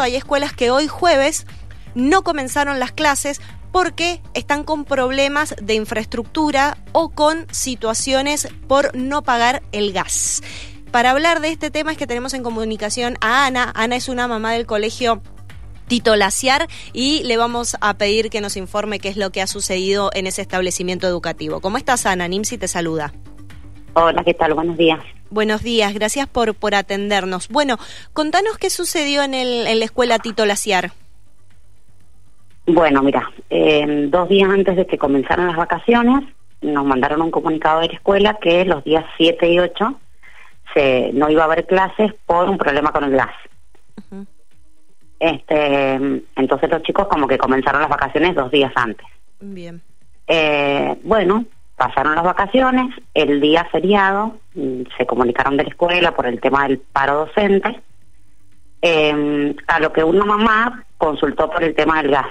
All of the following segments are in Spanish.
Hay escuelas que hoy jueves no comenzaron las clases porque están con problemas de infraestructura o con situaciones por no pagar el gas. Para hablar de este tema es que tenemos en comunicación a Ana. Ana es una mamá del colegio Tito Laciar y le vamos a pedir que nos informe qué es lo que ha sucedido en ese establecimiento educativo. ¿Cómo estás, Ana? Nimsi te saluda. Hola, ¿qué tal? Buenos días. Buenos días, gracias por, por atendernos. Bueno, contanos qué sucedió en, el, en la escuela Tito Laciar. Bueno, mira, eh, dos días antes de que comenzaran las vacaciones, nos mandaron un comunicado de la escuela que los días 7 y 8 se, no iba a haber clases por un problema con el gas. este Entonces los chicos como que comenzaron las vacaciones dos días antes. Bien. Eh, bueno, Pasaron las vacaciones, el día feriado mm, se comunicaron de la escuela por el tema del paro docente, eh, a lo que una mamá consultó por el tema del gas,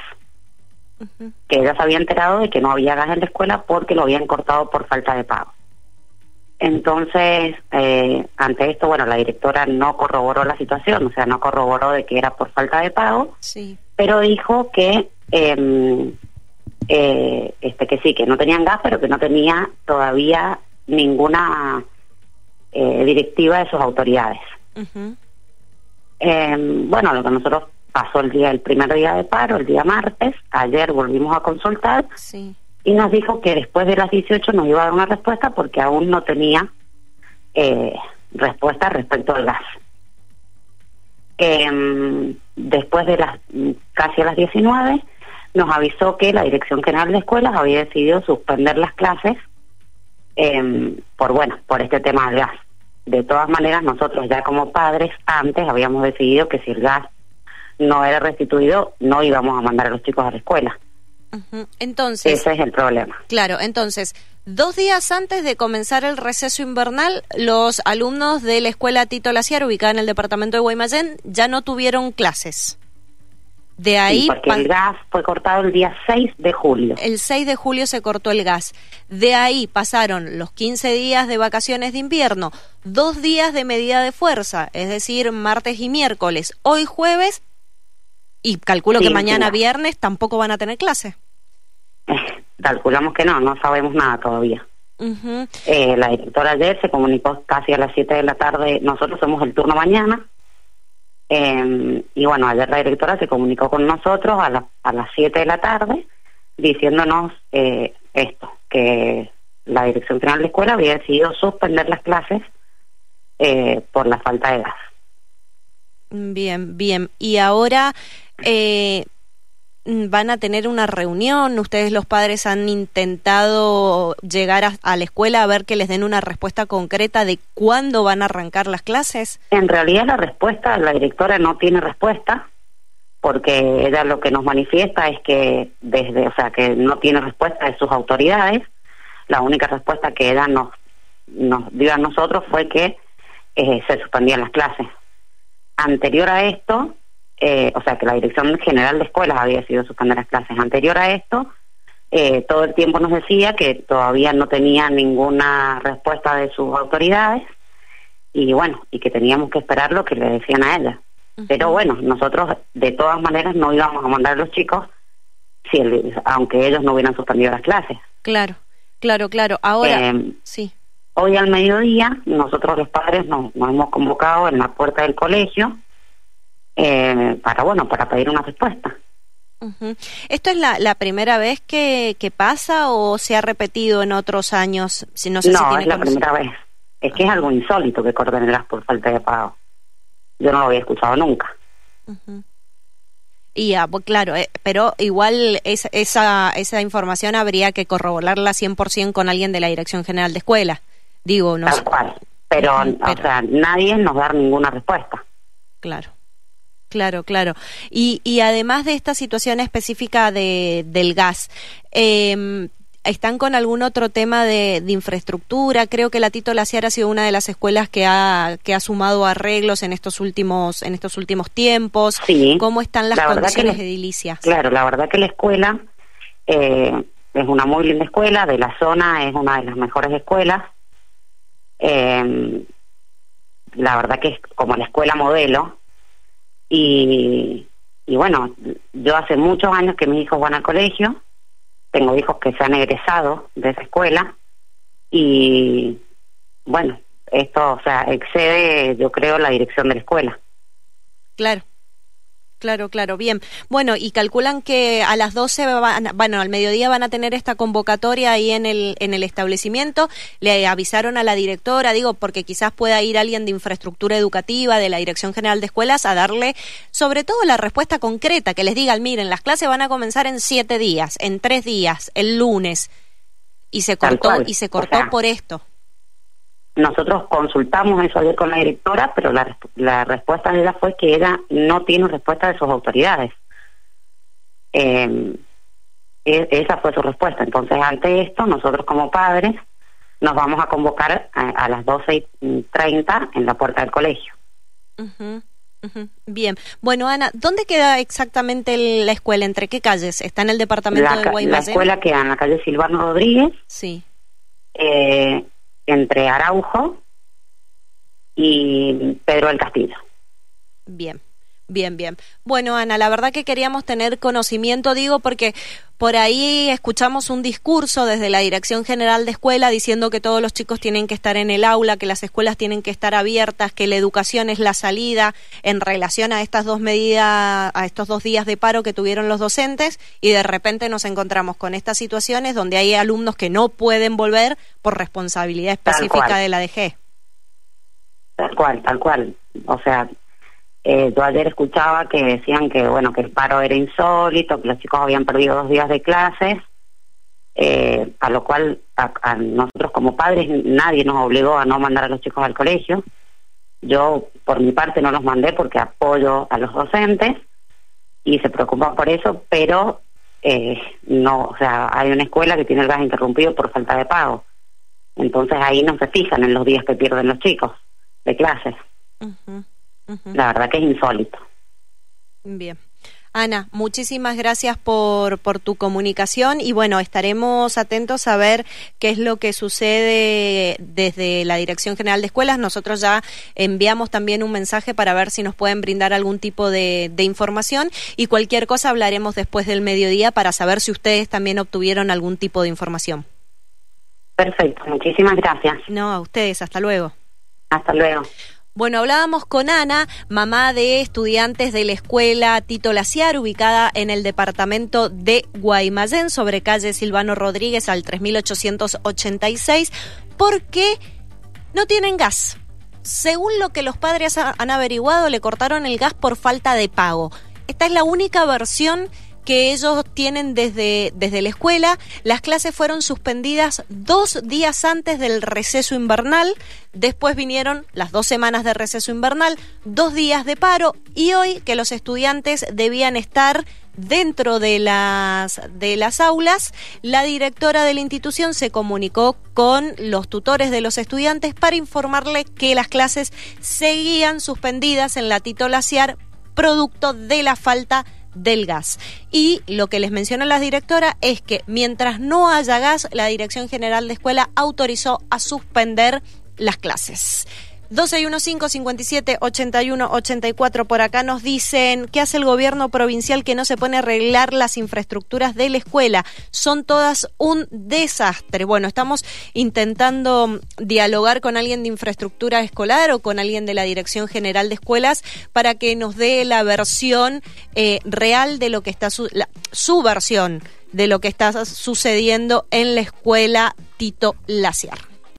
que ella se había enterado de que no había gas en la escuela porque lo habían cortado por falta de pago. Entonces, eh, ante esto, bueno, la directora no corroboró la situación, o sea, no corroboró de que era por falta de pago, sí. pero dijo que eh, eh, este que sí, que no tenían gas, pero que no tenía todavía ninguna eh, directiva de sus autoridades. eh, bueno, lo que nosotros pasó el día, el primer día de paro, el día martes, ayer volvimos a consultar sí. y nos dijo que después de las 18 nos iba a dar una respuesta porque aún no tenía eh, respuesta respecto al gas. Eh, después de las casi a las 19 nos avisó que la Dirección General de Escuelas había decidido suspender las clases eh, por, bueno, por este tema del gas. De todas maneras, nosotros ya como padres antes habíamos decidido que si el gas no era restituido, no íbamos a mandar a los chicos a la escuela. Uh -huh. Entonces, ese es el problema. Claro, entonces, dos días antes de comenzar el receso invernal, los alumnos de la escuela Tito Laciar, ubicada en el departamento de Guaymallén, ya no tuvieron clases. De ahí sí, porque el gas fue cortado el día 6 de julio. El 6 de julio se cortó el gas. De ahí pasaron los 15 días de vacaciones de invierno, dos días de medida de fuerza, es decir, martes y miércoles. Hoy jueves, y calculo sí, que mañana sí. viernes tampoco van a tener clase. Eh, calculamos que no, no sabemos nada todavía. Uh -huh. eh, la directora ayer se comunicó casi a las 7 de la tarde, nosotros somos el turno mañana, eh, y bueno, ayer la directora se comunicó con nosotros a, la, a las 7 de la tarde diciéndonos eh, esto, que la Dirección General de Escuela había decidido suspender las clases eh, por la falta de gas. Bien, bien. Y ahora eh, van a tener una reunión. Ustedes los padres han intentado llegar a, a, la escuela a ver que les den una respuesta concreta de cuándo van a arrancar las clases. En realidad la respuesta, la directora no tiene respuesta porque ella lo que nos manifiesta es que desde, o sea, que no tiene respuesta de sus autoridades. La única respuesta que ella nos nos dio a nosotros fue que eh, se suspendían las clases. Anterior a esto, eh, o sea, que la Dirección General de Escuelas había decidido suspender las clases. Anterior a esto, eh, todo el tiempo nos decía que todavía no tenía ninguna respuesta de sus autoridades y bueno, y que teníamos que esperar lo que le decían a ella. Uh -huh. Pero bueno, nosotros de todas maneras no íbamos a mandar a los chicos si el, aunque ellos no hubieran suspendido las clases. Claro, claro, claro. Ahora, sí. Hoy al mediodía, nosotros los padres nos, nos hemos convocado en la puerta del colegio eh, para, bueno, para pedir una respuesta. Uh -huh. ¿Esto es la, la primera vez que, que, pasa o se ha repetido en otros años? Si no sé no, si tiene es la primera vez. Es que es algo insólito que corten por falta de pago. Yo no lo había escuchado nunca. Uh -huh. Y ah, pues, claro, eh, pero igual es, esa, esa información habría que corroborarla 100% con alguien de la Dirección General de Escuela. Digo, no Tal sé. cual. Pero, uh -huh, pero, o sea, nadie nos da ninguna respuesta. Claro. Claro, claro. Y, y además de esta situación específica de, del gas, eh, ¿están con algún otro tema de, de, infraestructura? Creo que la Tito Laciar ha sido una de las escuelas que ha, que ha sumado arreglos en estos últimos, en estos últimos tiempos. Sí. ¿Cómo están las condiciones edilicias? Claro, la verdad que la escuela eh, es una muy linda escuela, de la zona es una de las mejores escuelas. Eh, la verdad que es como la escuela modelo Y, y bueno, yo hace muchos años que mis hijos van al colegio, tengo hijos que se han egresado de esa escuela y bueno, esto, o sea, excede, yo creo, la dirección de la escuela. Claro. Claro, claro, bien. Bueno, y calculan que a las 12, van, bueno, al mediodía van a tener esta convocatoria ahí en el, en el establecimiento. Le avisaron a la directora, digo, porque quizás pueda ir alguien de infraestructura educativa, de la Dirección General de Escuelas, a darle sobre todo la respuesta concreta, que les digan, miren, las clases van a comenzar en siete días, en tres días, el lunes. Y se cortó, y se cortó por esto. Nosotros consultamos eso ayer con la directora, pero la, la respuesta de ella fue que ella no tiene respuesta de sus autoridades. Eh, esa fue su respuesta. Entonces, ante esto, nosotros como padres nos vamos a convocar a, las doce y treinta en la puerta del colegio. Bien. Bueno, Ana, ¿dónde queda exactamente la escuela? ¿Entre qué calles? ¿Está en el departamento de Guaymallén? La escuela queda en la calle Silvano Rodríguez. Sí. Eh, entre Araujo y Pedro del Castillo. Bien. Bien, bien. Bueno, Ana, la verdad que queríamos tener conocimiento, digo, porque por ahí escuchamos un discurso desde la Dirección General de Escuela diciendo que todos los chicos tienen que estar en el aula, que las escuelas tienen que estar abiertas, que la educación es la salida en relación a estas dos medidas, a estos dos días de paro que tuvieron los docentes y de repente nos encontramos con estas situaciones donde hay alumnos que no pueden volver por responsabilidad específica de la DG. Tal cual, tal cual. O sea, eh, yo ayer escuchaba que decían que bueno que el paro era insólito, que los chicos habían perdido dos días de clases, eh, a lo cual a, nosotros como padres nadie nos obligó a no mandar a los chicos al colegio. Yo por mi parte no los mandé porque apoyo a los docentes y se preocupan por eso, pero eh, no, o sea, hay una escuela que tiene el gas interrumpido por falta de pago. Entonces ahí no se fijan en los días que pierden los chicos de clases. La verdad que es insólito. Bien. Ana, muchísimas gracias por, por tu comunicación y bueno, estaremos atentos a ver qué es lo que sucede desde la Dirección General de Escuelas. Nosotros ya enviamos también un mensaje para ver si nos pueden brindar algún tipo de, de información y cualquier cosa hablaremos después del mediodía para saber si ustedes también obtuvieron algún tipo de información. Perfecto, muchísimas gracias. No, a ustedes, hasta luego. Hasta luego. Bueno, hablábamos con Ana, mamá de estudiantes de la escuela Tito Laciar, ubicada en el departamento de Guaymallén, sobre calle Silvano Rodríguez al 3886, porque no tienen gas. Según lo que los padres han averiguado, le cortaron el gas por falta de pago. Esta es la única versión que ellos tienen desde, desde la escuela. Las clases fueron suspendidas dos días antes del receso invernal, después vinieron las dos semanas de receso invernal, dos días de paro y hoy que los estudiantes debían estar dentro de las, de las aulas, la directora de la institución se comunicó con los tutores de los estudiantes para informarle que las clases seguían suspendidas en la Tito producto de la falta de del gas. Y lo que les menciona la directora es que mientras no haya gas, la Dirección General de Escuela autorizó a suspender las clases. 12 y 15 57 81 84 por acá nos dicen qué hace el gobierno provincial que no se pone a arreglar las infraestructuras de la escuela. Son todas un desastre. Bueno, estamos intentando dialogar con alguien de infraestructura escolar o con alguien de la Dirección General de Escuelas para que nos dé la versión eh, real de lo que está su, su versión de lo que está sucediendo en la escuela Tito Laciar.